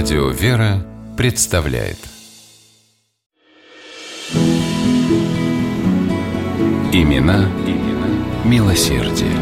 Радио «Вера» представляет Имена, имена милосердие.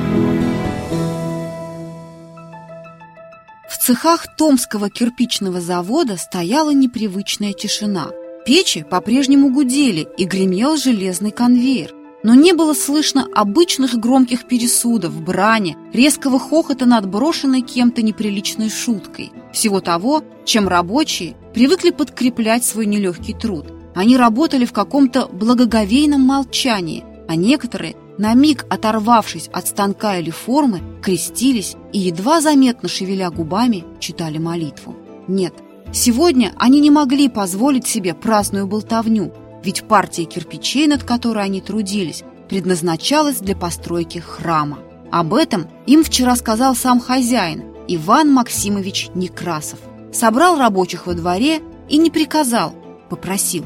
В цехах Томского кирпичного завода стояла непривычная тишина. Печи по-прежнему гудели и гремел железный конвейер. Но не было слышно обычных громких пересудов, брани, резкого хохота над брошенной кем-то неприличной шуткой. Всего того, чем рабочие привыкли подкреплять свой нелегкий труд. Они работали в каком-то благоговейном молчании, а некоторые, на миг оторвавшись от станка или формы, крестились и, едва заметно шевеля губами, читали молитву. Нет, сегодня они не могли позволить себе праздную болтовню, ведь партия кирпичей, над которой они трудились, предназначалась для постройки храма. Об этом им вчера сказал сам хозяин, Иван Максимович Некрасов. Собрал рабочих во дворе и не приказал, попросил.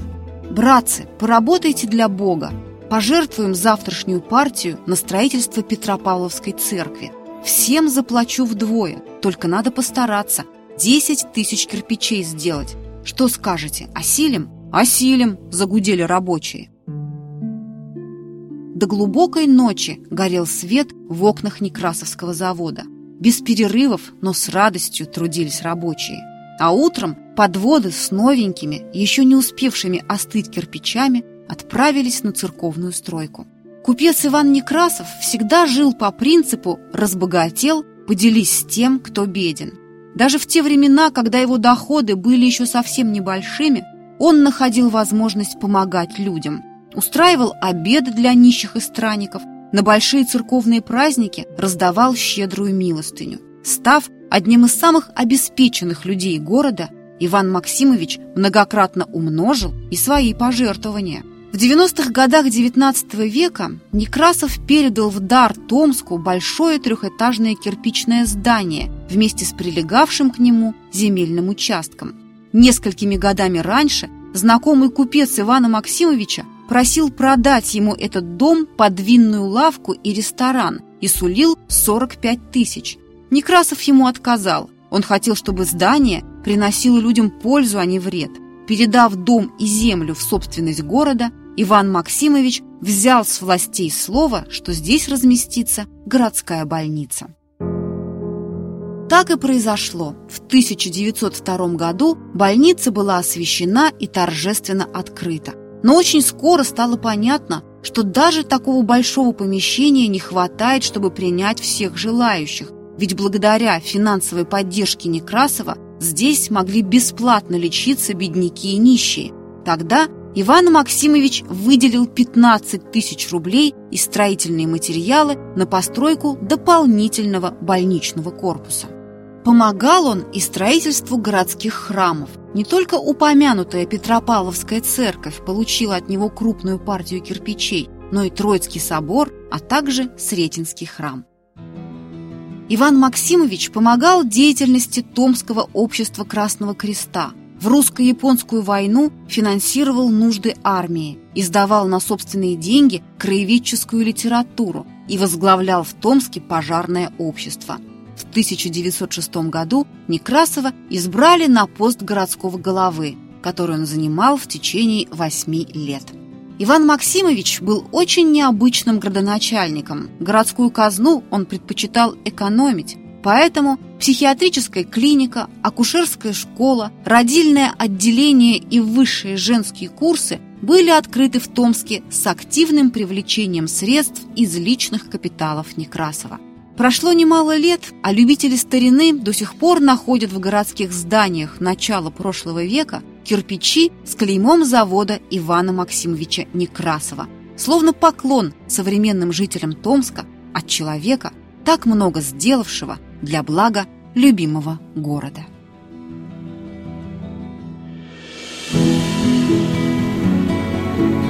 «Братцы, поработайте для Бога, пожертвуем завтрашнюю партию на строительство Петропавловской церкви. Всем заплачу вдвое, только надо постараться. 10 тысяч кирпичей сделать. Что скажете, осилим?» «Осилим!» – загудели рабочие. До глубокой ночи горел свет в окнах Некрасовского завода. Без перерывов, но с радостью трудились рабочие. А утром подводы с новенькими, еще не успевшими остыть кирпичами, отправились на церковную стройку. Купец Иван Некрасов всегда жил по принципу «разбогател, поделись с тем, кто беден». Даже в те времена, когда его доходы были еще совсем небольшими, он находил возможность помогать людям, устраивал обеды для нищих и странников, на большие церковные праздники раздавал щедрую милостыню. Став одним из самых обеспеченных людей города, Иван Максимович многократно умножил и свои пожертвования. В 90-х годах XIX века Некрасов передал в дар Томску большое трехэтажное кирпичное здание вместе с прилегавшим к нему земельным участком. Несколькими годами раньше знакомый купец Ивана Максимовича просил продать ему этот дом под винную лавку и ресторан и сулил 45 тысяч. Некрасов ему отказал. Он хотел, чтобы здание приносило людям пользу, а не вред. Передав дом и землю в собственность города, Иван Максимович взял с властей слово, что здесь разместится городская больница. Так и произошло. В 1902 году больница была освящена и торжественно открыта. Но очень скоро стало понятно, что даже такого большого помещения не хватает, чтобы принять всех желающих. Ведь благодаря финансовой поддержке Некрасова здесь могли бесплатно лечиться бедняки и нищие. Тогда Иван Максимович выделил 15 тысяч рублей и строительные материалы на постройку дополнительного больничного корпуса. Помогал он и строительству городских храмов. Не только упомянутая Петропавловская церковь получила от него крупную партию кирпичей, но и Троицкий собор, а также Сретенский храм. Иван Максимович помогал деятельности Томского общества Красного Креста. В русско-японскую войну финансировал нужды армии, издавал на собственные деньги краеведческую литературу и возглавлял в Томске пожарное общество – в 1906 году Некрасова избрали на пост городского головы, который он занимал в течение восьми лет. Иван Максимович был очень необычным градоначальником. Городскую казну он предпочитал экономить, поэтому психиатрическая клиника, акушерская школа, родильное отделение и высшие женские курсы были открыты в Томске с активным привлечением средств из личных капиталов Некрасова. Прошло немало лет, а любители старины до сих пор находят в городских зданиях начала прошлого века кирпичи с клеймом завода Ивана Максимовича Некрасова. Словно поклон современным жителям Томска от человека, так много сделавшего для блага любимого города.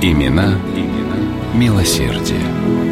Имена, имена милосердие.